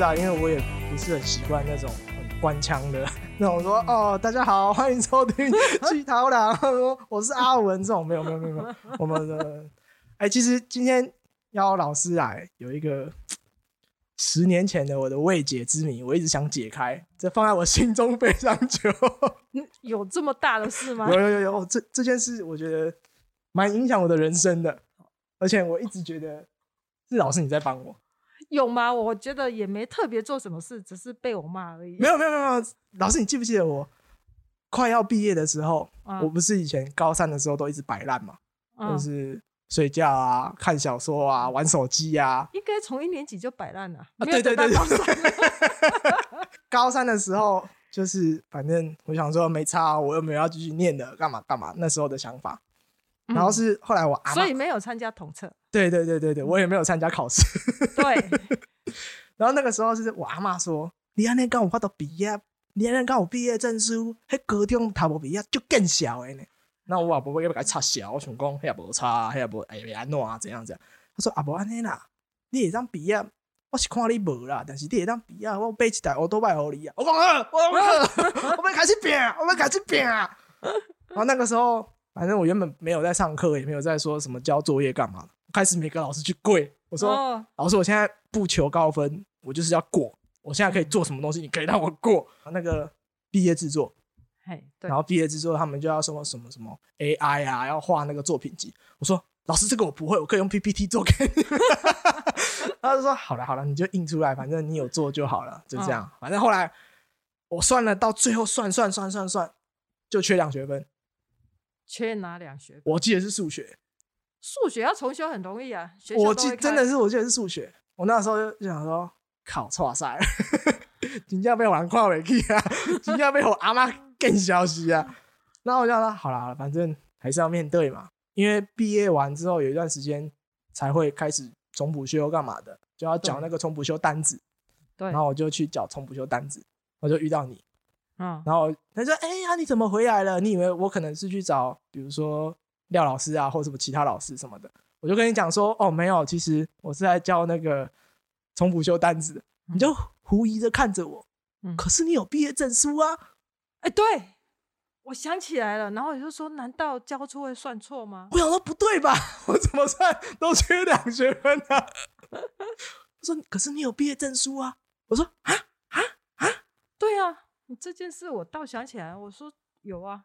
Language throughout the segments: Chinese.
因为我也不是很习惯那种很官腔的 那种说哦，大家好，欢迎收听七桃两，我是阿文这种没有没有没有没有，我们的哎，其实今天邀老师来有一个十年前的我的未解之谜，我一直想解开，这放在我心中非常久。有这么大的事吗？有有有有，这这件事我觉得蛮影响我的人生的，而且我一直觉得是老师你在帮我。有吗？我觉得也没特别做什么事，只是被我骂而已。没有没有没有，老师，你记不记得我快要毕业的时候，我不是以前高三的时候都一直摆烂嘛，就是睡觉啊、看小说啊、玩手机啊。应该从一年级就摆烂了。对对对对。高三的时候，就是反正我想说没差，我又没有要继续念的，干嘛干嘛。那时候的想法。然后是后来我阿所以没有参加统测。对对对对对，我也没有参加考试。对。然后那个时候是我阿妈说：“你安尼跟我发到毕业，你安尼跟我毕业证书，迄高中读无毕业就更小的呢。”那我阿伯要不给插小，我想讲迄也无差，迄也无哎呀安怎啊？怎样怎样？他说：“阿伯安尼啦，你会当毕业，我是看你无啦，但是你会当毕业，我背一台我都拜好你啊！我讲啊，我我我们开始拼，我们开始拼。然后那个时候。反正我原本没有在上课，也没有在说什么交作业干嘛。开始每个老师去跪，我说：“老师，我现在不求高分，我就是要过。我现在可以做什么东西，你可以让我过。”那个毕业制作，嘿，然后毕业制作他们就要什么什么什么 AI 啊，要画那个作品集。我说：“老师，这个我不会，我可以用 PPT 做给你。”他就说：“好了好了，你就印出来，反正你有做就好了，就这样。反正后来我算了，到最后算算算算算，就缺两学分。”缺哪两学？我记得是数学，数学要重修很容易啊。我记真的是，我记得是数学。我那时候就想说，考错赛，真正被我跨回去啊，真正被我阿妈更消息啊。然后我就说，好了好了，反正还是要面对嘛。因为毕业完之后有一段时间才会开始重补修干嘛的，就要缴那个重补修单子。对。然后我就去缴重补修单子，我就遇到你。嗯，然后他说：“哎呀，你怎么回来了？你以为我可能是去找，比如说廖老师啊，或什么其他老师什么的？我就跟你讲说，哦，没有，其实我是在教那个重补修单子。你就狐疑的看着我，嗯，可是你有毕业证书啊？哎，对，我想起来了。然后我就说，难道教出会算错吗？我想说不对吧？我怎么算都缺两学分啊？他说，可是你有毕业证书啊？我说，啊啊啊，对啊。”这件事我倒想起来，我说有啊，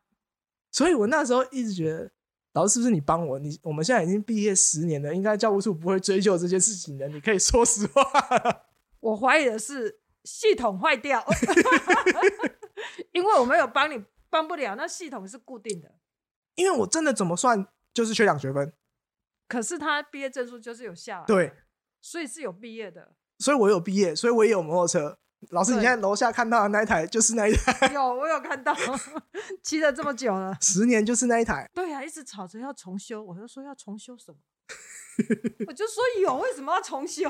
所以我那时候一直觉得，老师是不是你帮我？你我们现在已经毕业十年了，应该教务处不会追究这件事情的。你可以说实话。我怀疑的是系统坏掉，因为我没有帮你，帮不了。那系统是固定的，因为我真的怎么算就是缺两学分。可是他毕业证书就是有效，对，所以是有毕业的。所以我有毕业，所以我也有摩托车。老师，你现在楼下看到的那一台就是那一台。有，我有看到，骑了这么久了，十年就是那一台。对呀，一直吵着要重修，我就说要重修什么？我就说有，为什么要重修？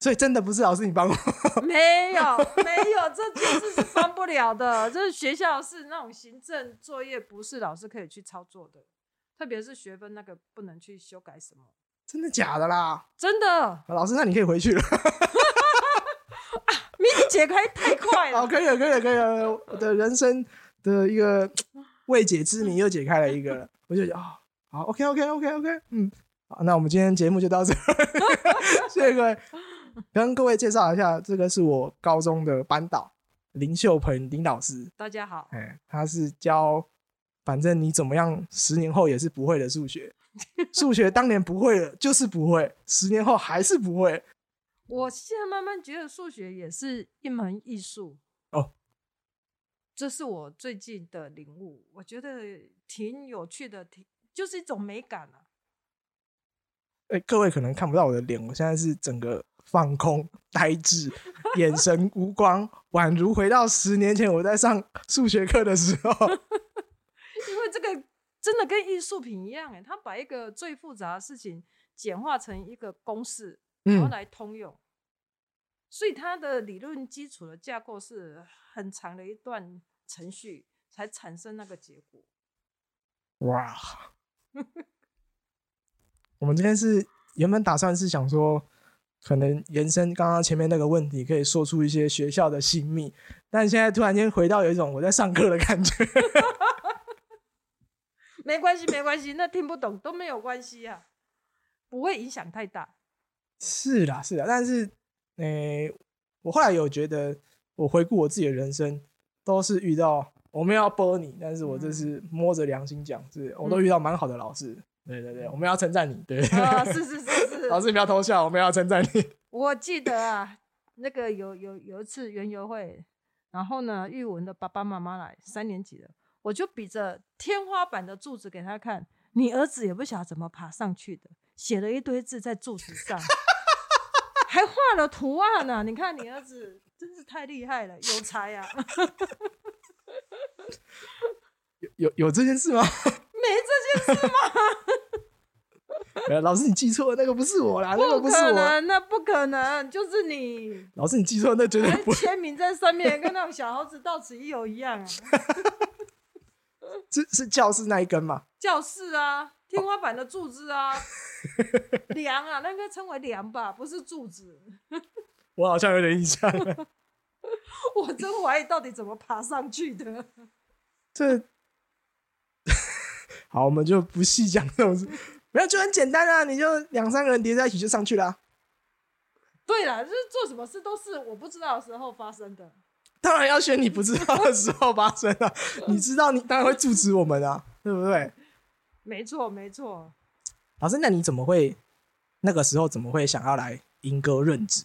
所以真的不是老师你帮我？没有，没有，这件事是帮不了的。这是学校是那种行政作业，不是老师可以去操作的。特别是学分那个，不能去修改什么。真的假的啦？真的。老师，那你可以回去了。解开太快了，哦，可以了，可以了，可以了。我的人生的一个未解之谜又解开了一个了，我就觉得啊，好，OK，OK，OK，OK，嗯，好，那我们今天节目就到这，谢谢各位，跟各位介绍一下，这个是我高中的班导林秀鹏林老师，大家好，哎，他是教，反正你怎么样，十年后也是不会的数学，数学当年不会了，就是不会，十年后还是不会。我现在慢慢觉得数学也是一门艺术哦，这是我最近的领悟。我觉得挺有趣的，挺就是一种美感啊。哎，各位可能看不到我的脸，我现在是整个放空、呆滞，眼神无光，宛如回到十年前我在上数学课的时候。因为这个真的跟艺术品一样，哎，他把一个最复杂的事情简化成一个公式。然后来通用，所以它的理论基础的架构是很长的一段程序才产生那个结果。哇！我们今天是原本打算是想说可能延伸刚刚前面那个问题，可以说出一些学校的秘密。但现在突然间回到有一种我在上课的感觉。没关系，没关系，那听不懂都没有关系啊，不会影响太大。是啦，是啦，但是，诶，我后来有觉得，我回顾我自己的人生，都是遇到我们要播你，但是我这是摸着良心讲，是我都遇到蛮好的老师。对对对，我们要称赞你，对，啊，是是是是，老师你不要偷笑，我们要称赞你。我记得啊，那个有有有一次园游会，然后呢，玉文的爸爸妈妈来，三年级的。我就比着天花板的柱子给他看，你儿子也不晓得怎么爬上去的，写了一堆字在柱子上，还画了图案呢。你看你儿子真是太厉害了，有才啊！有有有这件事吗？没这件事吗？老师你记错了，那个不是我啦，那个不是我，那不可能，就是你。老师你记错，那绝对不 签名在上面，跟那种小猴子到此一游一样啊。是是教室那一根吗？教室啊，天花板的柱子啊，梁啊，那应该称为梁吧，不是柱子。我好像有点印象。我真怀疑到底怎么爬上去的。这 好，我们就不细讲这种事。没有，就很简单啊，你就两三个人叠在一起就上去了。对了，就是做什么事都是我不知道的时候发生的。当然要选你不知道的时候发生啊！你知道，你当然会阻止我们啊，对不对？没错，没错。老师，那你怎么会那个时候怎么会想要来英歌任职？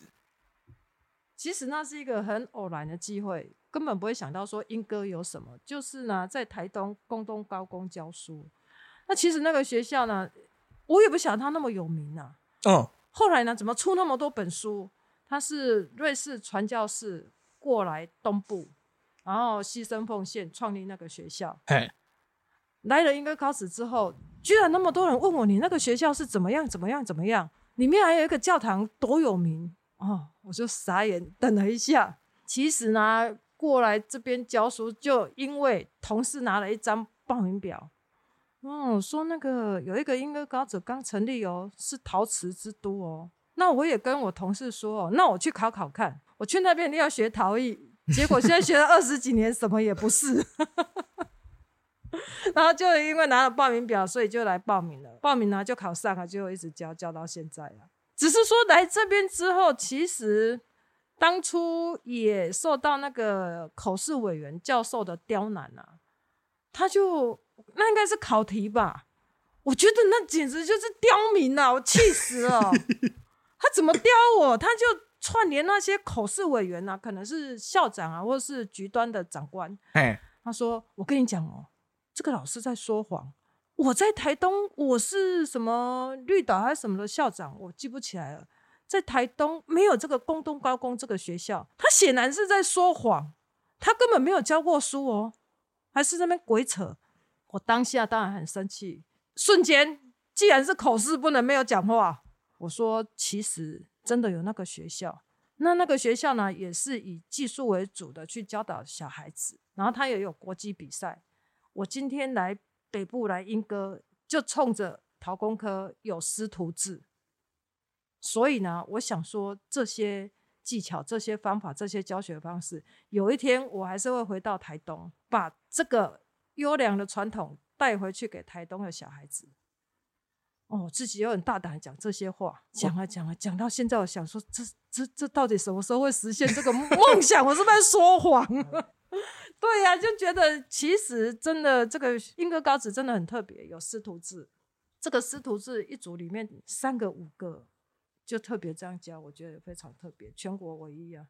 其实那是一个很偶然的机会，根本不会想到说英歌有什么。就是呢，在台东工东高工教书。那其实那个学校呢，我也不晓得它那么有名啊。嗯。后来呢，怎么出那么多本书？它是瑞士传教士。过来东部，然后牺牲奉献，创立那个学校。哎，来了英歌高职之后，居然那么多人问我，你那个学校是怎么样？怎么样？怎么样？里面还有一个教堂，多有名哦！我就傻眼，等了一下。其实呢，过来这边教书，就因为同事拿了一张报名表，哦，说那个有一个英歌高职刚成立哦，是陶瓷之都哦。那我也跟我同事说，哦，那我去考考看。我去那边一定要学陶艺，结果现在学了二十几年，什么也不是。然后就因为拿了报名表，所以就来报名了。报名了就考上了，就一直教教到现在了。只是说来这边之后，其实当初也受到那个口试委员教授的刁难啊。他就那应该是考题吧？我觉得那简直就是刁民啊！我气死了。他怎么刁我？他就。串联那些口试委员呐，可能是校长啊，或者是局端的长官。哎，他说：“我跟你讲哦，这个老师在说谎。我在台东，我是什么绿岛还是什么的校长，我记不起来了。在台东没有这个工东高工这个学校，他显然是在说谎。他根本没有教过书哦，还是在那边鬼扯。我当下当然很生气，瞬间既然是口试，不能没有讲话。我说，其实。”真的有那个学校，那那个学校呢，也是以技术为主的去教导小孩子，然后他也有国际比赛。我今天来北部来英歌，就冲着陶工科有师徒制，所以呢，我想说这些技巧、这些方法、这些教学方式，有一天我还是会回到台东，把这个优良的传统带回去给台东的小孩子。哦，自己又很大胆讲这些话，讲啊讲啊，讲到现在，我想说，这这这到底什么时候会实现这个 梦想？我是不是在说谎？对呀，就觉得其实真的这个英歌高职真的很特别，有师徒制。这个师徒制一组里面三个五个，就特别这样教，我觉得非常特别，全国唯一啊。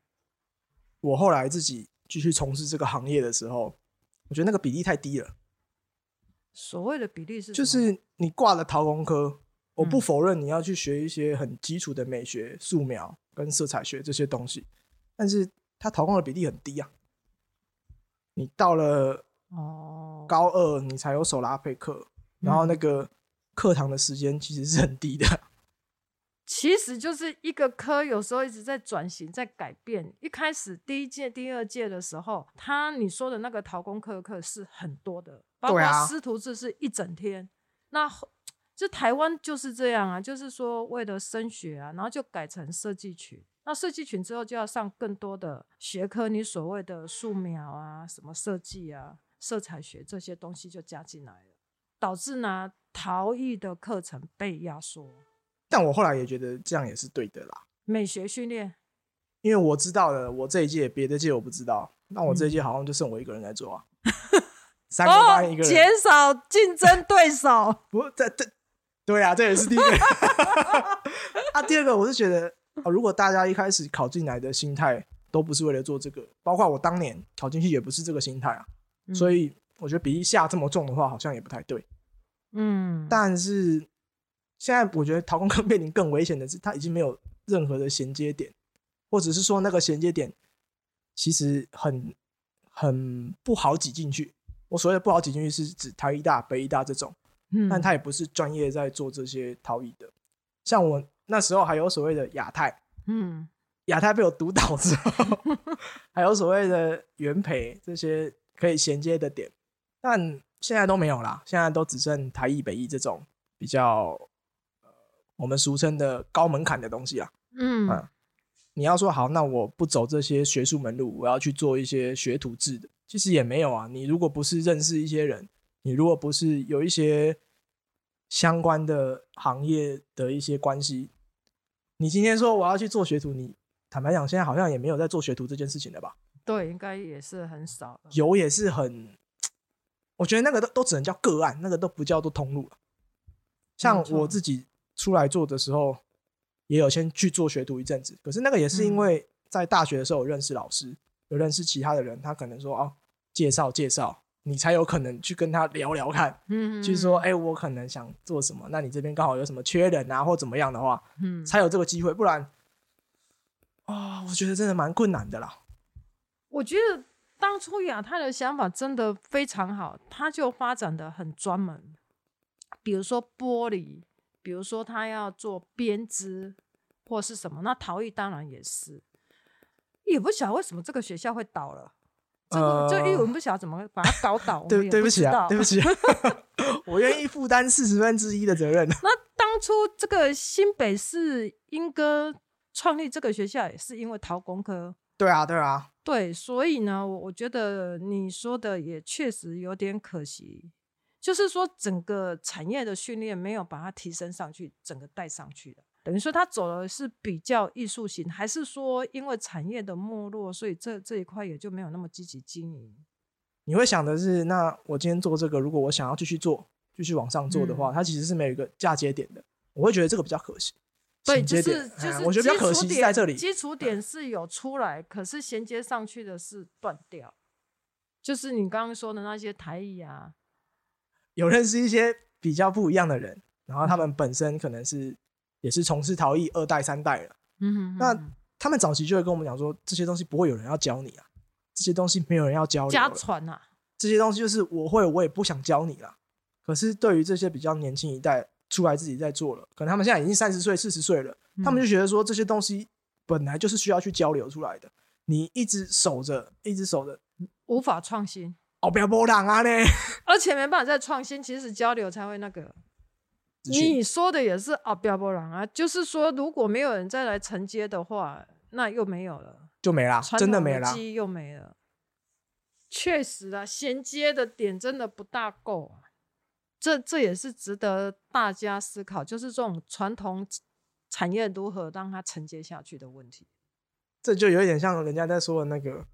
我后来自己继续从事这个行业的时候，我觉得那个比例太低了。所谓的比例是，就是你挂了陶工科，我不否认你要去学一些很基础的美学、素描跟色彩学这些东西，但是它陶工的比例很低啊。你到了哦高二，你才有手拉配课，然后那个课堂的时间其实是很低的。其实就是一个科，有时候一直在转型、在改变。一开始第一届、第二届的时候，他你说的那个陶工课课是很多的，包括师徒制是一整天。那就台湾就是这样啊，就是说为了升学啊，然后就改成设计群。那设计群之后就要上更多的学科，你所谓的素描啊、什么设计啊、色彩学这些东西就加进来了，导致呢陶艺的课程被压缩。但我后来也觉得这样也是对的啦。美学训练，因为我知道了，我这一届别的届我不知道，那我这一届好像就剩我一个人在做啊。三个班一个人，减少竞争对手。不，这这。对啊，这也是第一个。啊，第二个我是觉得，如果大家一开始考进来的心态都不是为了做这个，包括我当年考进去也不是这个心态啊，所以我觉得比例下这么重的话，好像也不太对。嗯，但是现在我觉得陶工科面临更危险的是，它已经没有任何的衔接点，或者是说那个衔接点其实很很不好挤进去。我所谓的不好挤进去，是指台医大、北医大这种。但他也不是专业在做这些陶艺的，像我那时候还有所谓的亚太，嗯，亚太被我毒倒之后，还有所谓的原培这些可以衔接的点，但现在都没有啦，现在都只剩台艺、北艺这种比较呃我们俗称的高门槛的东西啊，嗯，啊你要说好，那我不走这些学术门路，我要去做一些学徒制的，其实也没有啊，你如果不是认识一些人。你如果不是有一些相关的行业的一些关系，你今天说我要去做学徒，你坦白讲，现在好像也没有在做学徒这件事情了吧？对，应该也是很少。有也是很，我觉得那个都都只能叫个案，那个都不叫做通路了。像我自己出来做的时候，也有先去做学徒一阵子，可是那个也是因为在大学的时候有认识老师，有认识其他的人，他可能说哦，介绍介绍。你才有可能去跟他聊聊看，嗯，就是说，哎，我可能想做什么，那你这边刚好有什么缺人啊，或怎么样的话，嗯，才有这个机会，不然，啊，我觉得真的蛮困难的啦。我觉得当初亚太的想法真的非常好，他就发展的很专门，比如说玻璃，比如说他要做编织或是什么，那陶艺当然也是，也不晓得为什么这个学校会倒了。这个就因为我们不晓得怎么把它搞倒，对对不起啊，对不起，我愿意负担四十分之一的责任。那当初这个新北市英歌创立这个学校也是因为陶工科，对啊，对啊，对，所以呢，我我觉得你说的也确实有点可惜，就是说整个产业的训练没有把它提升上去，整个带上去的。等于说他走的是比较艺术型，还是说因为产业的没落，所以这这一块也就没有那么积极经营？你会想的是，那我今天做这个，如果我想要继续做，继续往上做的话，它其实是没有一个嫁接点的。我会觉得这个比较可惜。对，就是就是，我觉得比较可惜在这里。基础点是有出来，可是衔接上去的是断掉。就是你刚刚说的那些台艺啊，有认识一些比较不一样的人，然后他们本身可能是。也是从事陶艺二代三代了，嗯，那他们早期就会跟我们讲说，这些东西不会有人要教你啊，这些东西没有人要教你，家传啊，这些东西就是我会，我也不想教你了。可是对于这些比较年轻一代出来自己在做了，可能他们现在已经三十岁、四十岁了，他们就觉得说这些东西本来就是需要去交流出来的，你一直守着，一直守着，无法创新，啊呢，而且没办法再创新，其实交流才会那个。你说的也是啊，标波浪啊，就是说，如果没有人再来承接的话，那又没有了，就没了，真的没了，又没了。确实啊，衔接的点真的不大够啊，这这也是值得大家思考，就是这种传统产业如何让它承接下去的问题。这就有点像人家在说的那个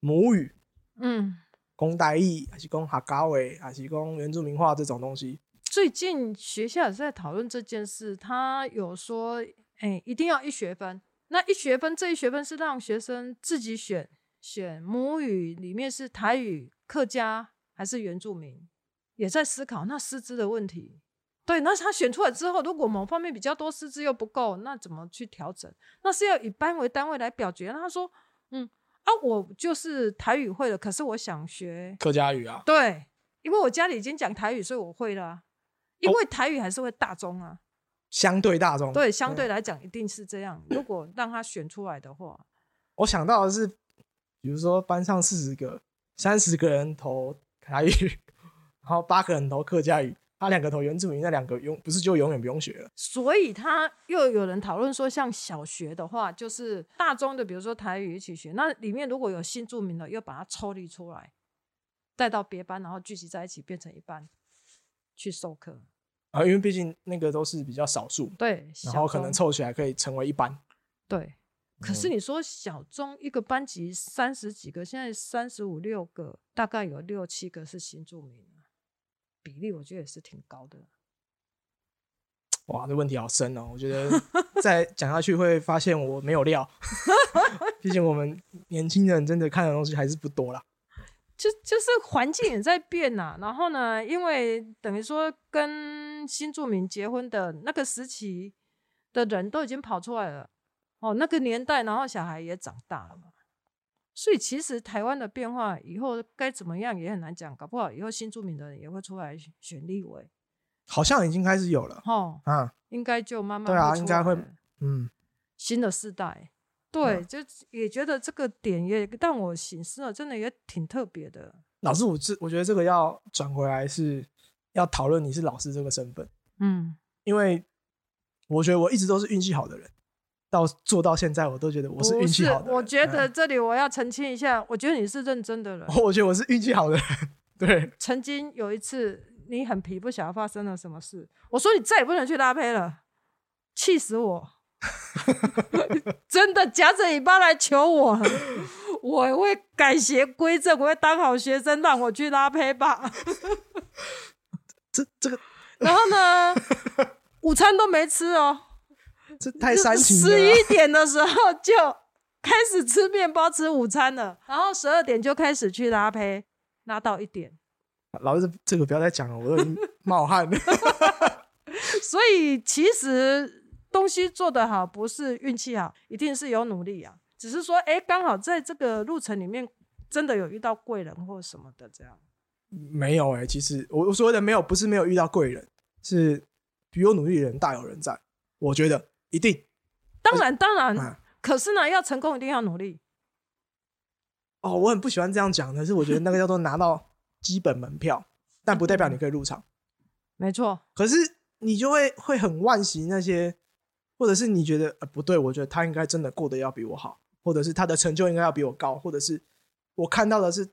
母语，嗯，公代译还是公哈嘎伟还是公原住民话这种东西。最近学校也在讨论这件事，他有说，哎，一定要一学分。那一学分，这一学分是让学生自己选，选母语里面是台语、客家还是原住民，也在思考那师资的问题。对，那他选出来之后，如果某方面比较多师资又不够，那怎么去调整？那是要以班为单位来表决。他说，嗯，啊，我就是台语会了，可是我想学客家语啊。对，因为我家里已经讲台语，所以我会了。因为台语还是会大中啊，相对大众，对，相对来讲一定是这样。如果让他选出来的话，我想到的是，比如说班上四十个，三十个人投台语，然后八个人投客家语，他两个投原住民，那两个永不是就永远不用学了？所以他又有人讨论说，像小学的话，就是大中的，比如说台语一起学，那里面如果有新住民的，又把它抽离出来，带到别班，然后聚集在一起变成一班去授课。啊，因为毕竟那个都是比较少数，对，然后可能凑起来可以成为一班。对，可是你说小中一个班级三十几个，现在三十五六个，大概有六七个是新住民。比例我觉得也是挺高的。哇，这问题好深哦！我觉得再讲下去会发现我没有料。毕竟我们年轻人真的看的东西还是不多啦。就就是环境也在变呐。然后呢，因为等于说跟新住民结婚的那个时期的人都已经跑出来了。哦，那个年代，然后小孩也长大了嘛。所以其实台湾的变化以后该怎么样也很难讲，搞不好以后新住民的人也会出来选立委，好像已经开始有了，哦，啊，应该就慢慢对啊，应该会，嗯，新的世代，对，就也觉得这个点也但我醒思了，真的也挺特别的。老师，我这我觉得这个要转回来是要讨论你是老师这个身份，嗯，因为我觉得我一直都是运气好的人。到做到现在，我都觉得我是运气好的。我觉得这里我要澄清一下，我觉得你是认真的人。我觉得我是运气好的人。对，曾经有一次你很皮，不晓得发生了什么事，我说你再也不能去拉胚了，气死我！真的夹着尾巴来求我，我会改邪归正，我会当好学生，让我去拉胚吧。这这个，然后呢，午餐都没吃哦。这太煽情了！十一点的时候就开始吃面包、吃午餐了，然后十二点就开始去拉胚，拉到一点。老师，这个不要再讲了，我都已经冒汗了。所以其实东西做得好，不是运气好，一定是有努力啊。只是说，哎，刚好在这个路程里面，真的有遇到贵人或什么的这样。没有哎，其实我我所谓的没有，不是没有遇到贵人，是比我努力的人大有人在。我觉得。一定，当然当然，可是呢，要成功一定要努力。哦，我很不喜欢这样讲，可是我觉得那个叫做拿到基本门票，但不代表你可以入场。没错，可是你就会会很惋惜那些，或者是你觉得呃不对，我觉得他应该真的过得要比我好，或者是他的成就应该要比我高，或者是我看到的是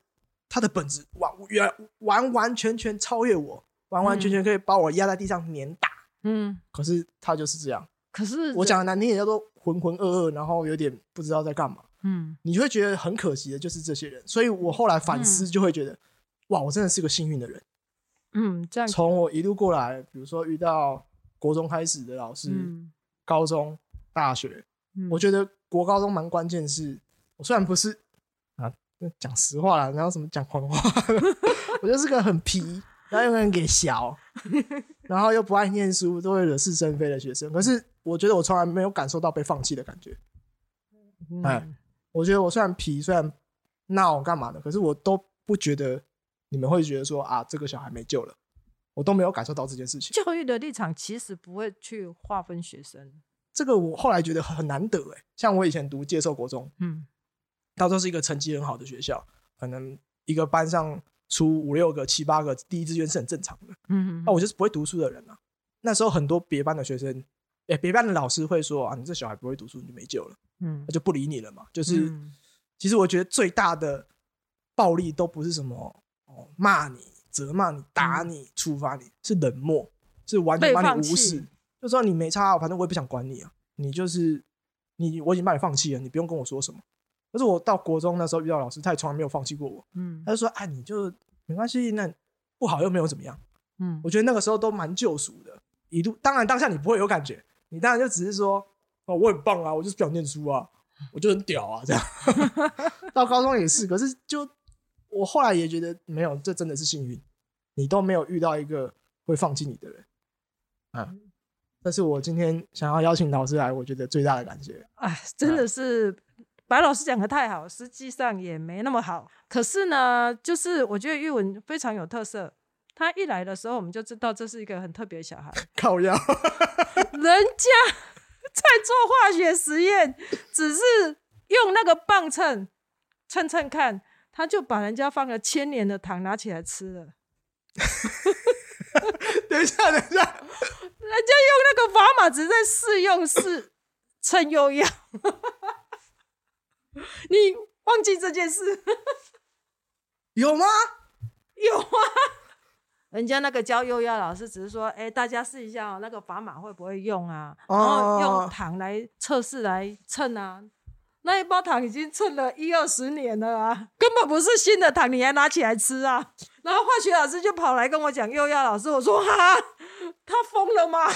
他的本质完完完完全全超越我，完完全全可以把我压在地上碾打。嗯，可是他就是这样。可是我讲的难听点叫做浑浑噩噩，然后有点不知道在干嘛。嗯，你会觉得很可惜的，就是这些人。所以我后来反思，就会觉得，哇，我真的是个幸运的人。嗯，这样。从我一路过来，比如说遇到国中开始的老师，高中、大学，我觉得国高中蛮关键。是我虽然不是啊，讲实话了，然后什么讲谎话，我就是个很皮。然后又很给小，然后又不爱念书，都会惹是生非的学生。可是我觉得我从来没有感受到被放弃的感觉。哎，我觉得我虽然皮，虽然闹干嘛的，可是我都不觉得你们会觉得说啊，这个小孩没救了。我都没有感受到这件事情。教育的立场其实不会去划分学生。这个我后来觉得很难得哎。像我以前读接受国中，嗯，到时候是一个成绩很好的学校，可能一个班上。出五六个、七八个第一志愿是很正常的。嗯，那我就是不会读书的人啊。那时候很多别班的学生，哎，别班的老师会说啊，你这小孩不会读书，你就没救了。嗯，那就不理你了嘛。就是，其实我觉得最大的暴力都不是什么哦，骂你、责骂你、打你、处罚你，是冷漠，是完全把你无视，就说你没差，反正我也不想管你啊。你就是你，我已经把你放弃了，你不用跟我说什么。可是我到国中那时候遇到老师，他也从来没有放弃过我。嗯，他就说：“哎，你就没关系，那不好又没有怎么样。”嗯，我觉得那个时候都蛮救赎的。一度当然当下你不会有感觉，你当然就只是说：“哦，我很棒啊，我就是不想念书啊，我就很屌啊。”这样。到高中也是，可是就我后来也觉得没有，这真的是幸运，你都没有遇到一个会放弃你的人。啊，这是我今天想要邀请老师来，我觉得最大的感觉。哎，真的是。白老师讲的太好，实际上也没那么好。可是呢，就是我觉得玉文非常有特色。他一来的时候，我们就知道这是一个很特别的小孩。靠药，人家 在做化学实验，只是用那个磅秤称称看，他就把人家放了千年的糖拿起来吃了。等一下，等一下，人家用那个砝码只在试用试称优雅，你忘记这件事有吗？有啊，人家那个教优雅老师只是说，哎、大家试一下哦，那个砝码会不会用啊？然后用糖来测试来称啊。那一包糖已经称了一二十年了啊，根本不是新的糖，你还拿起来吃啊？然后化学老师就跑来跟我讲，幼亚老师，我说哈，他疯了吗？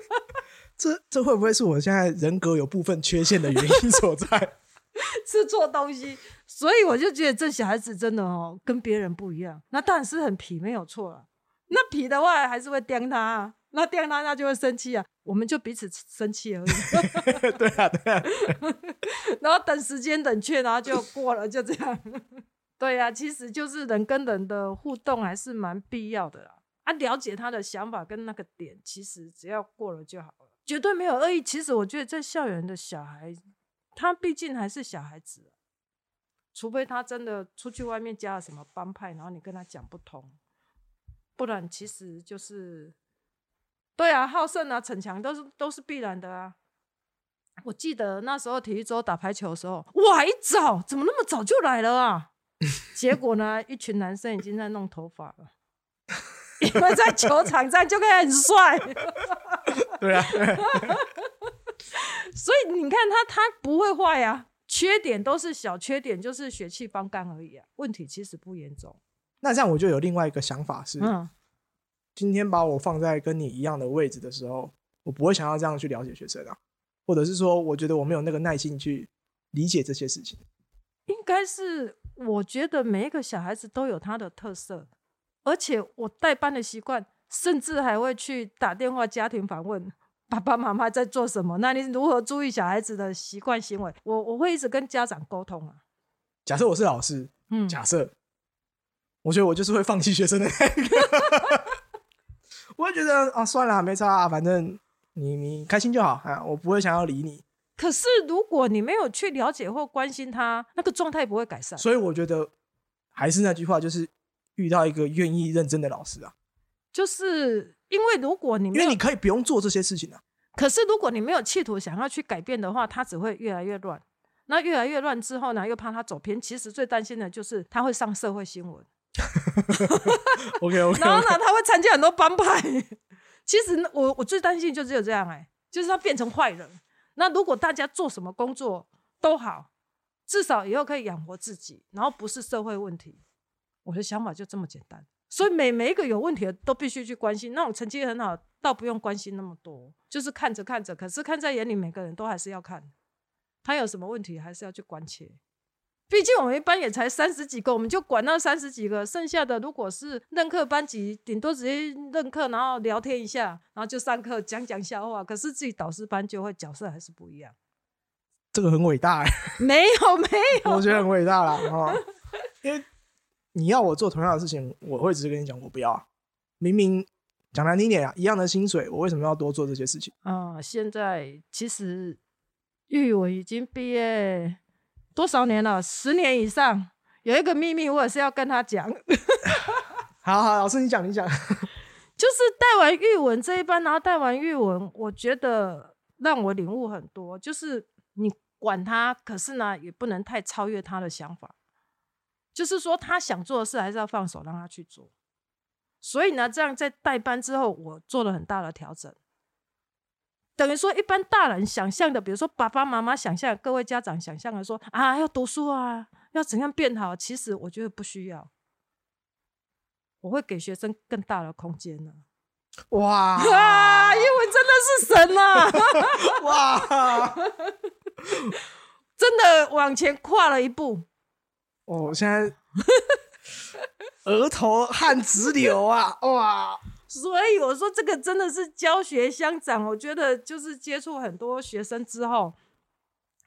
这这会不会是我现在人格有部分缺陷的原因所在？吃错东西，所以我就觉得这小孩子真的哦，跟别人不一样。那当然是很皮，没有错了。那皮的话还是会刁他、啊，那刁他他就会生气啊，我们就彼此生气而已。对啊，对啊。然后等时间冷却，然后就过了，就这样。对呀、啊，其实就是人跟人的互动还是蛮必要的啦。啊，了解他的想法跟那个点，其实只要过了就好了，绝对没有恶意。其实我觉得在校园的小孩，他毕竟还是小孩子，除非他真的出去外面加了什么帮派，然后你跟他讲不通，不然其实就是，对啊，好胜啊，逞强都是都是必然的啊。我记得那时候体育周打排球的时候，哇，一早怎么那么早就来了啊？结果呢，一群男生已经在弄头发了，因为在球场上就可以很帅。对啊，所以你看他，他不会坏呀、缺点都是小缺点，就是血气方刚而已啊。问题其实不严重。那这样我就有另外一个想法是，嗯，今天把我放在跟你一样的位置的时候，我不会想要这样去了解学生啊，或者是说，我觉得我没有那个耐心去理解这些事情。应该是我觉得每一个小孩子都有他的特色，而且我带班的习惯，甚至还会去打电话家庭访问爸爸妈妈在做什么，那你如何注意小孩子的习惯行为？我我会一直跟家长沟通啊。假设我是老师，嗯，假设，我觉得我就是会放弃学生的那个，我会觉得啊，算了，没差啊，反正你你开心就好啊，我不会想要理你。可是如果你没有去了解或关心他，那个状态不会改善。所以我觉得还是那句话，就是遇到一个愿意认真的老师啊，就是因为如果你因为你可以不用做这些事情啊。可是如果你没有企图想要去改变的话，他只会越来越乱。那越来越乱之后呢，又怕他走偏。其实最担心的就是他会上社会新闻，OK OK，然后呢，他会参加很多帮派。其实呢我我最担心就只有这样哎、就是他变成坏人。那如果大家做什么工作都好，至少以后可以养活自己，然后不是社会问题。我的想法就这么简单。所以每每一个有问题的都必须去关心。那种成绩很好，倒不用关心那么多，就是看着看着。可是看在眼里，每个人都还是要看，他有什么问题还是要去关切。毕竟我们一班也才三十几个，我们就管那三十几个，剩下的如果是任课班级，顶多直接任课，然后聊天一下，然后就上课讲讲笑话。可是自己导师班就会角色还是不一样。这个很伟大、欸，没有没有，我觉得很伟大啦。哦，因为你要我做同样的事情，我会直接跟你讲，我不要啊。明明讲难听点啊，一样的薪水，我为什么要多做这些事情？啊、现在其实玉文已经毕业多少年了？十年以上。有一个秘密，我也是要跟他讲，好好，老师你讲，你讲。就是带完玉文这一班，然后带完玉文，我觉得让我领悟很多，就是你管他，可是呢，也不能太超越他的想法。就是说，他想做的事还是要放手让他去做。所以呢，这样在代班之后，我做了很大的调整。等于说，一般大人想象的，比如说爸爸妈妈想象，各位家长想象的说啊，要读书啊，要怎样变好，其实我觉得不需要。我会给学生更大的空间呢。哇啊，英文真的是神啊！哇！真的往前跨了一步。哦，我现在额头汗直流啊！哇！所以我说这个真的是教学相长。我觉得就是接触很多学生之后，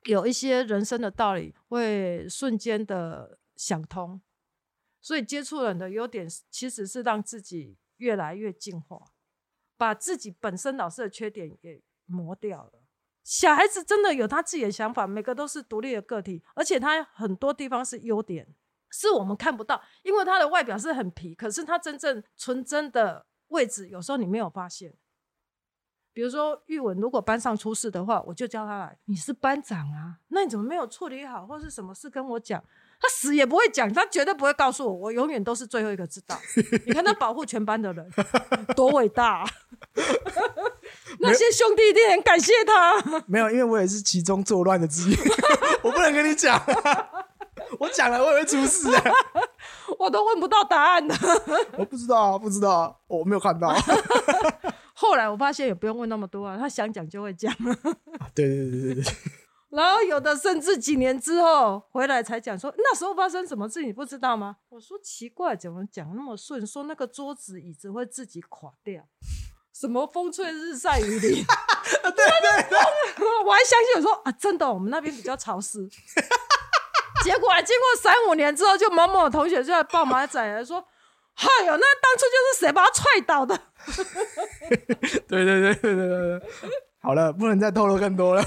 有一些人生的道理会瞬间的想通。所以接触人的优点其实是让自己越来越进化，把自己本身老师的缺点也磨掉了。小孩子真的有他自己的想法，每个都是独立的个体，而且他很多地方是优点，是我们看不到，因为他的外表是很皮，可是他真正纯真的位置，有时候你没有发现。比如说玉文，如果班上出事的话，我就叫他来。你是班长啊，那你怎么没有处理好，或是什么事跟我讲？他死也不会讲，他绝对不会告诉我，我永远都是最后一个知道。你看他保护全班的人，多伟大！那些兄弟一定很感谢他。没有，因为我也是其中作乱的之一，我不能跟你讲，我讲了我也会出事啊。我都问不到答案的。我不知道啊，不知道，我没有看到。后来我发现也不用问那么多啊，他想讲就会讲。对对对对对。然后有的甚至几年之后回来才讲说，那时候发生什么事你不知道吗？我说奇怪，怎么讲那么顺？说那个桌子椅子会自己垮掉，什么风吹日晒雨淋，对 对对，我还相信我说啊，真的，我们那边比较潮湿。结果经过三五年之后，就某某同学就在报马仔来说。哎呦，那当初就是谁把他踹倒的？对对对对对对对，好了，不能再透露更多了。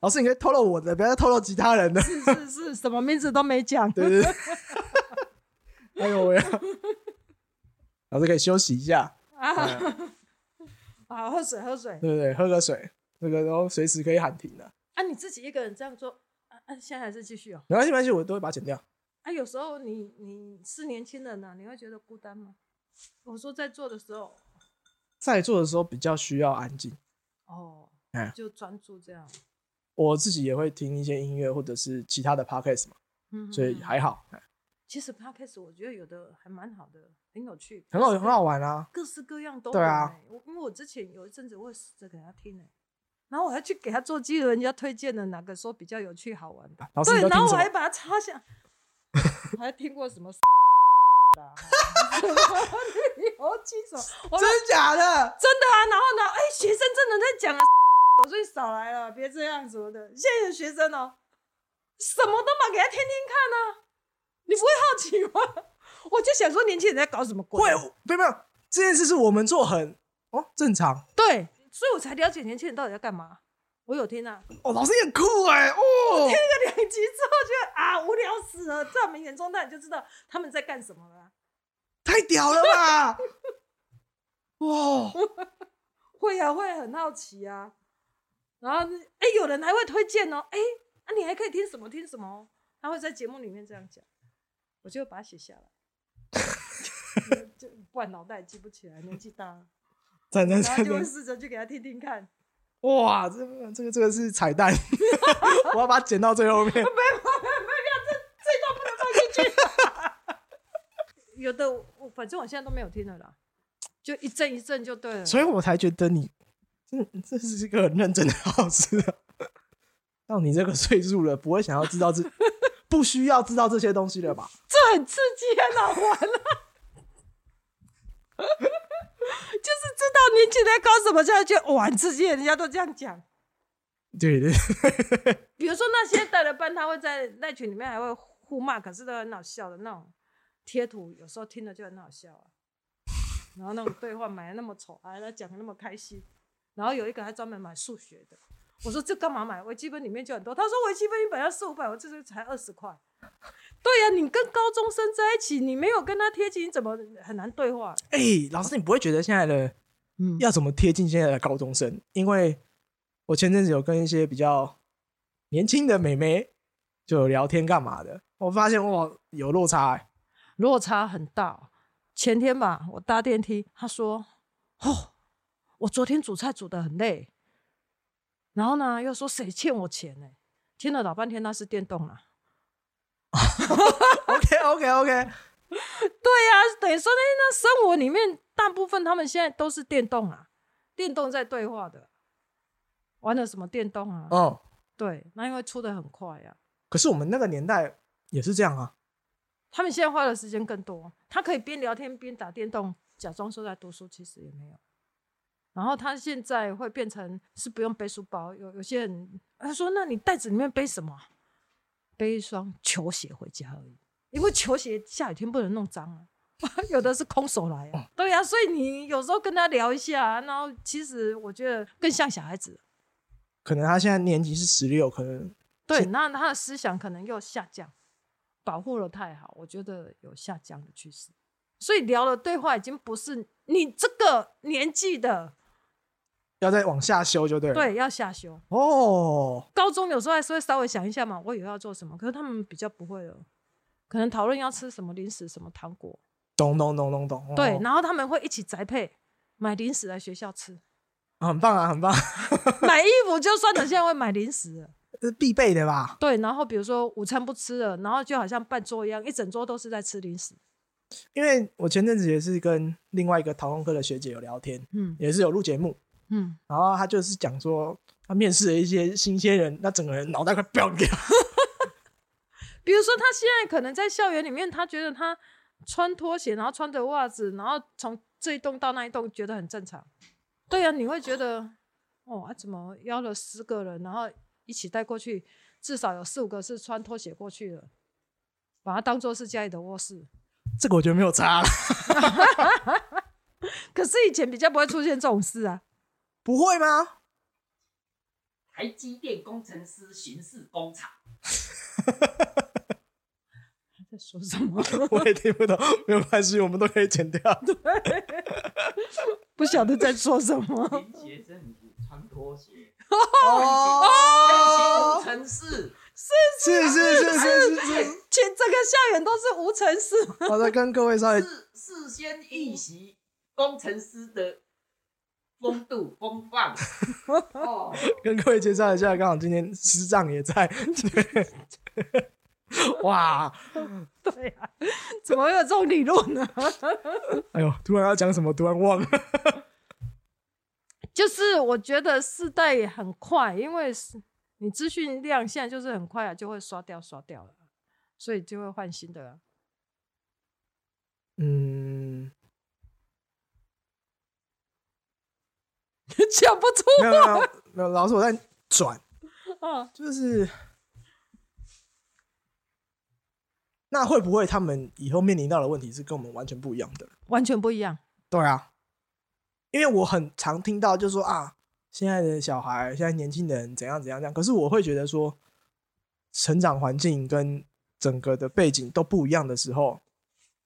老师，你可以透露我的，不要再透露其他人的。是是是，什么名字都没讲。对对对。哎呦喂！老师可以休息一下。啊。好，喝水喝水。对对对，喝个水，那个然后随时可以喊停的。啊，你自己一个人这样做，啊啊，现在还是继续哦。没关系没关系，我都会把它剪掉。啊，有时候你你是年轻人呢，你会觉得孤单吗？我说在做的时候，在做的时候比较需要安静。哦，哎，就专注这样。我自己也会听一些音乐或者是其他的 podcast 嘛，嗯，所以还好。其实 podcast 我觉得有的还蛮好的，很有趣，很好很好玩啊，各式各样都对啊。我因为我之前有一阵子会试着给他听呢。然后我还去给他做记录，人家推荐的哪个说比较有趣好玩的，对，然后我还把它插下。我还听过什么？哈哈哈哈哈！我记什么？真假的？真的啊！然后呢？哎，学生真的在讲啊！我说你少来了，别这样子的。现在的学生哦，什么都嘛给他听听看呢？你不会好奇吗？我就想说，年轻人在搞什么鬼？会，没有没有，这件事是我们做很哦正常。对，所以我才了解年轻人到底在干嘛。我有听啊，哦，老师也很酷哎，哦，听个两集之后觉得啊无聊死了，在我们眼中那你就知道他们在干什么了，太屌了吧，哇，会啊会很好奇啊，然后哎有人还会推荐哦，哎啊你还可以听什么听什么，他会在节目里面这样讲，我就把它写下来，就不然脑袋记不起来，年纪大了，然后就会试着去给他听听看。哇，这个这个这个是彩蛋，我要把它剪到最后面。没有没有没有，这这段不能放进去。有的我反正我现在都没有听了啦，就一阵一阵就对了。所以我才觉得你，这这是一个很认真的老师。到你这个岁数了，不会想要知道这，不需要知道这些东西了吧？这很刺激，很好玩啊。就是知道年轻人搞什么，就会觉得哇，很刺激，人家都这样讲。对对。比如说那些带了班，他会在那群里面还会互骂，可是都很好笑的那种贴图，有时候听了就很好笑啊。然后那种对话买的那么丑，还在讲的那么开心。然后有一个还专门买数学的，我说这干嘛买？微积分里面就很多。他说微积分一本要四五百，我这是才二十块。对呀，你跟高中生在一起，你没有跟他贴近，怎么很难对话？哎，老师，你不会觉得现在的，嗯，要怎么贴近现在的高中生？因为我前阵子有跟一些比较年轻的美眉就聊天干嘛的，我发现哇，有落差，落差很大。前天吧，我搭电梯，他说：“哦，我昨天煮菜煮的很累。”然后呢，又说谁欠我钱呢？听了老半天，那是电动了。OK OK OK，对呀，等于说那，那生活里面大部分他们现在都是电动啊，电动在对话的，玩的什么电动啊？哦，对，那因为出的很快呀。可是我们那个年代也是这样啊。他们现在花的时间更多，他可以边聊天边打电动，假装说在读书，其实也没有。然后他现在会变成是不用背书包，有有些人他说，那你袋子里面背什么？背一双球鞋回家而已，因为球鞋下雨天不能弄脏啊。有的是空手来啊，对呀，所以你有时候跟他聊一下，然后其实我觉得更像小孩子。可能他现在年纪是十六，可能对，那他的思想可能又下降，保护的太好，我觉得有下降的趋势。所以聊的对话已经不是你这个年纪的，要再往下修就对了。对，要下修。哦，高中有时候还是会稍微想一下嘛，我以后要做什么，可是他们比较不会了，可能讨论要吃什么零食、什么糖果，懂懂懂懂懂。对，哦然后他们会一起宅配买零食来学校吃，很棒啊，很棒，买衣服就算了，现在会买零食 是必备的吧？对，然后比如说午餐不吃了，然后就好像半桌一样，一整桌都是在吃零食。因为我前阵子也是跟另外一个讨论课的学姐有聊天，嗯也是有录节目，嗯，然后他就是讲说，他面试了一些新鲜人，那整个人脑袋快掉掉。比如说他现在可能在校园里面，他觉得他穿拖鞋，然后穿着袜子，然后从这一栋到那一栋，觉得很正常。对啊，你会觉得哦，啊、怎么邀了十个人，然后一起带过去，至少有四五个是穿拖鞋过去的，把它当做是家里的卧室。这个我觉得没有差了，可是以前比较不会出现这种事啊。不会吗？台积电工程师巡视工厂，在说什么？我也听不懂，没有关系，我们都可以剪掉。不晓得在说什么。连结政府穿拖鞋，哦，工程师是是是是是是，全整个校园都是无尘室。好的，跟各位稍微事事先预习工程师的风度风范。哦，跟各位介绍一下，刚好今天师长也在。对 哇，对啊，怎么会有这种理论呢？哎呦，突然要讲什么，突然忘了。就是我觉得世代也很快，因为是你资讯量现在就是很快啊，就会刷掉刷掉了，所以就会换新的、了。嗯，讲不出没有没有没有，老师我在转，啊，就是那会不会他们以后面临到的问题是跟我们完全不一样的？完全不一样。对啊，因为我很常听到就说啊，现在的小孩，现在年轻人怎样怎样怎样，可是我会觉得说，成长环境跟整个的背景都不一样的时候，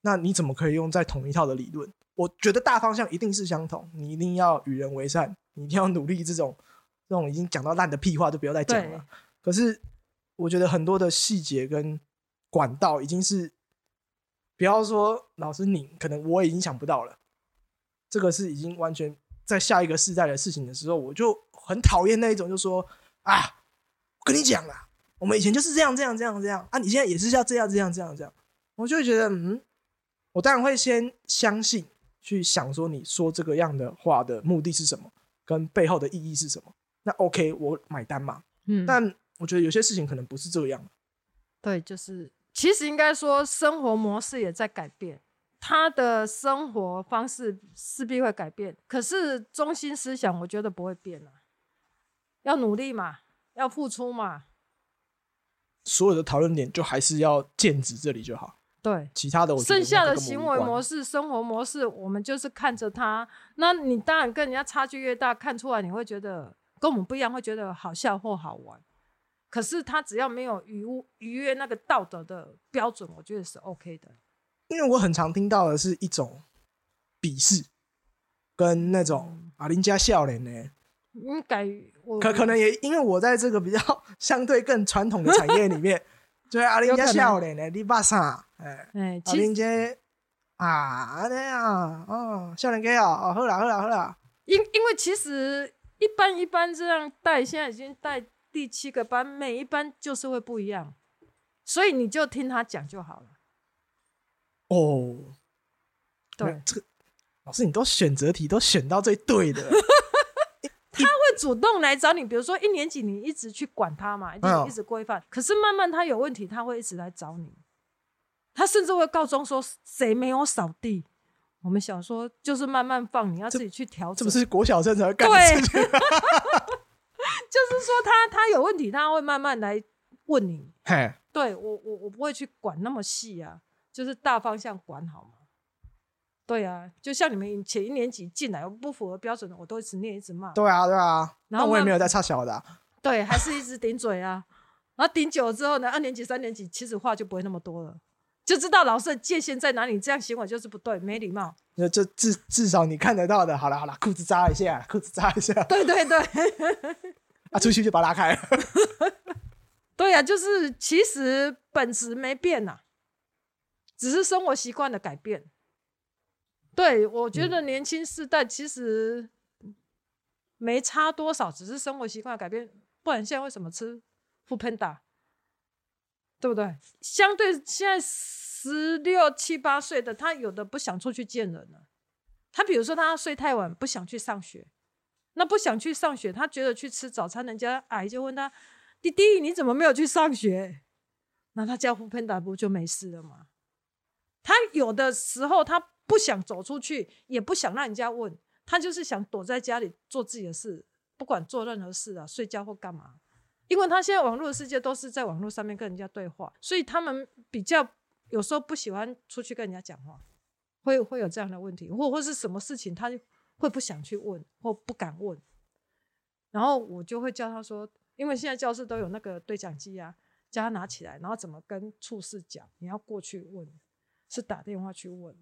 那你怎么可以用在同一套的理论？我觉得大方向一定是相同，你一定要与人为善，你一定要努力。这种这种已经讲到烂的屁话就不要再讲了。可是我觉得很多的细节跟管道已经是，不要说老师你，可能我已经想不到了。这个是已经完全在下一个世代的事情的时候，我就很讨厌那一种，就说啊，我跟你讲啦，我们以前就是这样这样这样这样啊，你现在也是要这样这样这样这样，我就会觉得嗯，我当然会先相信，去想说你说这个样的话的目的是什么，跟背后的意义是什么。那 OK，我买单嘛。嗯，但我觉得有些事情可能不是这样。对，就是其实应该说生活模式也在改变，他的生活方式势必会改变，可是中心思想我觉得不会变啊，要努力嘛，要付出嘛，所有的讨论点就还是要剑指这里就好，对。其他的我剩下的行为模式、生活模式，我们就是看着他。那你当然跟人家差距越大，看出来你会觉得跟我们不一样，会觉得好笑或好玩。可是他只要没有逾逾越那个道德的标准，我觉得是 OK 的。因为我很常听到的是一种鄙视，跟那种啊邻家笑脸呢，应该我可可能也因为我在这个比较 相对更传统的产业里面，就是啊邻家笑脸呢，你爸啥？哎，哎，啊其实邻家啊安尼啊，哦笑脸给啊，哦好啦好啦好啦，因因为其实一般一般这样带，现在已经带第七个班，每一班就是会不一样，所以你就听他讲就好了。哦，对，这个老师你都选择题都选到最对的，会主动来找你，比如说一年级你一直去管他嘛，一定嗯一直规范，可是慢慢他有问题，他会一直来找你，他甚至会告状说谁没有扫地。我们想说就是慢慢放，你要自己去调整。这不是国小生才会干的对事情。就是说他他有问题，他会慢慢来问你。嘿，对我我我不会去管那么细啊，就是大方向管好嘛。对啊，就像你们前一年级进来不符合标准的，我都一直念一直骂。对啊对啊，然后我也没有在差小的啊，对，还是一直顶嘴啊。然后顶久了之后呢，二年级、三年级其实话就不会那么多了。就知道老师的界限在哪里，这样行为就是不对，没礼貌。那这至至少你看得到的，好了好了，裤子扎一下，裤子扎一下，对对对，啊，出去就把它拉开了。对呀、就是其实本质没变呐、只是生活习惯的改变。对我觉得年轻世代其实没差多少，只是生活习惯改变。不然现在为什么吃 o o Panda？对不对？相对现在十六七八岁的他，有的不想出去见人了。他比如说他睡太晚，不想去上学，那不想去上学，他觉得去吃早餐，人家阿姨就问他：“弟弟，你怎么没有去上学？”那他叫 o o Panda 不就没事了吗？他有的时候他不想走出去，也不想让人家问，他就是想躲在家里做自己的事，不管做任何事啊，睡觉或干嘛。因为他现在网络世界都是在网络上面跟人家对话，所以他们比较有时候不喜欢出去跟人家讲话，会会有这样的问题，或或是什么事情他就会不想去问或不敢问。然后我就会叫他说，因为现在教室都有那个对讲机啊，叫他拿起来，然后怎么跟处室讲，你要过去问，是打电话去问。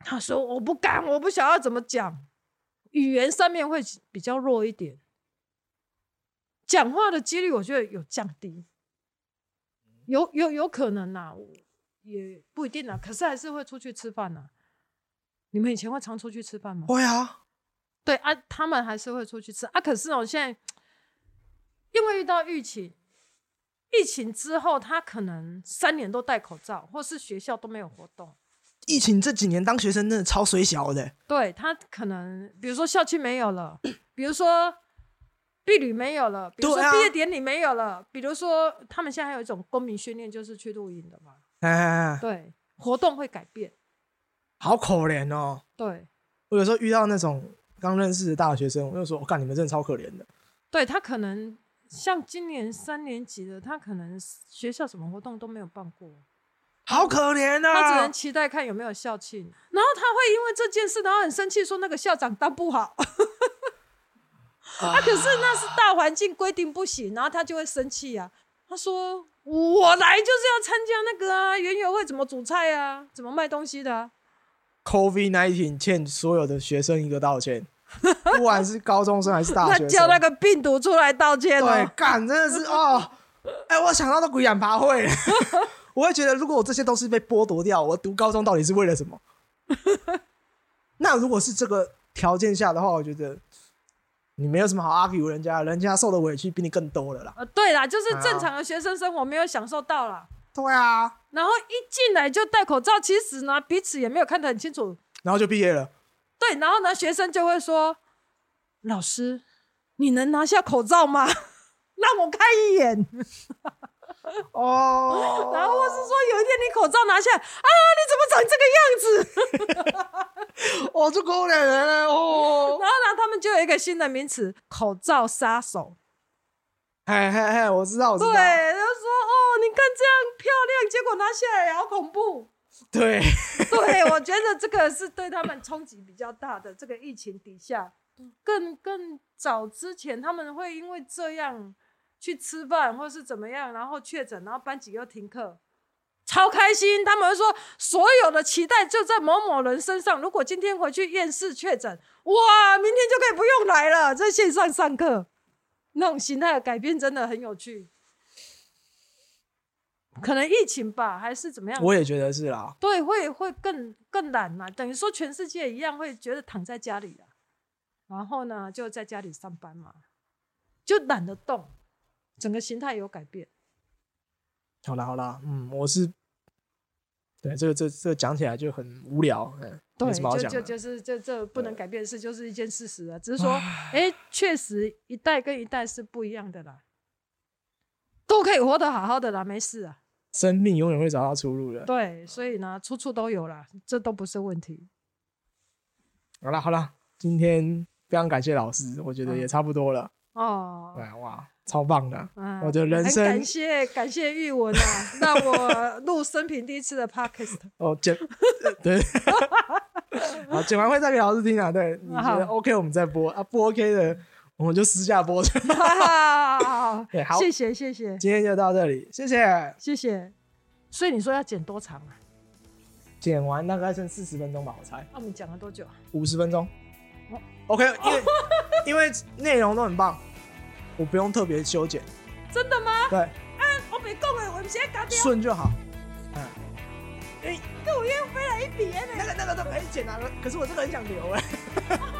他说我不敢，我不想要怎么讲，语言上面会比较弱一点。讲话的几率我觉得有降低，有有有可能呐、也不一定啦，可是还是会出去吃饭呐、你们以前会常出去吃饭吗？会啊，对啊，他们还是会出去吃啊。可是我，现在因为遇到疫情，疫情之后，他可能三年都戴口罩，或是学校都没有活动。疫情这几年当学生真的超水小的，对他可能，比如说校庆没有了，比如说毕旅没有了，比如说毕业典礼没有了，比如说他们现在还有一种公民训练，就是去露营的嘛。哎，对，活动会改变。好可怜哦。对，我有时候遇到那种刚认识的大学生，我就说：“我、干，你们真的超可怜的。对他可能像今年三年级的，他可能学校什么活动都没有办过。好可怜啊他只能！期待看有没有校庆，然后他会因为这件事，然后很生气，说那个校长当不好。啊，可是那是大环境规定不行，然后他就会生气啊。他说：“我来就是要参加那个啊，园游会怎么煮菜啊，怎么卖东西的、啊。COVID nineteen 欠所有的学生一个道歉，不管是高中生还是大他学生。叫那个病毒出来道歉对哦。干真的是哦，哎、我想到都鬼眼爬会了。我会觉得，如果我这些都是被剥夺掉，我读高中到底是为了什么？那如果是这个条件下的话，我觉得你没有什么好 argue 人家，人家受的委屈比你更多了啦。呃，对啦，就是啊正常的学生生活没有享受到啦。对啊，然后一进来就戴口罩，其实呢彼此也没有看得很清楚。然后就毕业了。对，然后呢学生就会说：“老师，你能拿下口罩吗？让我看一眼。” 哦，然后或是说有一天你口罩拿下来啊，你怎么长这个样子？我就可怜人了哦。然后呢，他们就有一个新的名词——口罩杀手。嘿嘿嘿，我知道，我知对，道。他就说：“哦，你看这样漂亮，结果拿下来好恐怖。”对，对，我觉得这个是对他们冲击比较大的。这个疫情底下，更更早之前，他们会因为这样去吃饭，或是怎么样，然后确诊，然后班级又停课，超开心。他们会说，所有的期待就在某某人身上。如果今天回去验试确诊，哇，明天就可以不用来了，在线上上课，那种形态的改变真的很有趣。可能疫情吧，还是怎么样？我也觉得是啦。对，会会更更懒嘛，等于说全世界一样会觉得躺在家里啊，然后呢就在家里上班嘛，就懒得动，整个形态有改变。好啦好啦，嗯，我是，对这个这这讲起来就很无聊，嗯，对。就就是这这不能改变的事，就是一件事实啊。只是说，哎，确实一代跟一代是不一样的啦，都可以活得好好的啦，没事啊。生命永远会找到出路的。对，所以呢，处处都有啦，这都不是问题。好了好了，今天非常感谢老师，我觉得也差不多了。哦，对，哇，超棒的！嗯我的人生感谢感谢玉文啊，让我录生平第一次的 podcast。哦，剪，呃 对，好，剪完会再给老师听啊。对，你觉得 OK，我们再播啊，不 OK 的，我们就私下播。好谢谢谢谢今天就到这里，谢谢。谢谢。所以你说要剪多长啊？剪完大概剩四十分钟吧，我猜那我们讲了多久啊？五十分钟哦。OK，因为因为内容都很棒，我不用特别修剪，真的吗？对，啊我没讲哎，我们现在搞掉，顺就好。嗯，跟我又飞了一笔诶那个那个都可以剪啊，可是我这个很想留哎、